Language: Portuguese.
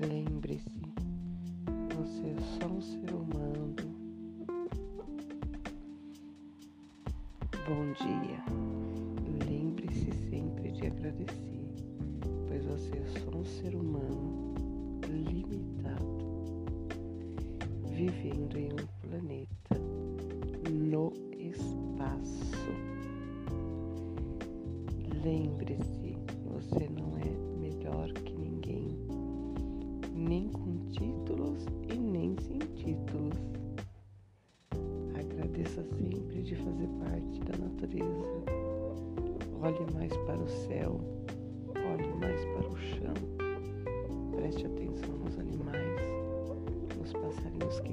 Lembre-se, você é só um ser humano. Bom dia. Lembre-se sempre de agradecer, pois você é só um ser humano limitado, vivendo em um planeta no espaço. Lembre-se Agradeça sempre de fazer parte da natureza. Olhe mais para o céu, olhe mais para o chão. Preste atenção nos animais, nos passarinhos que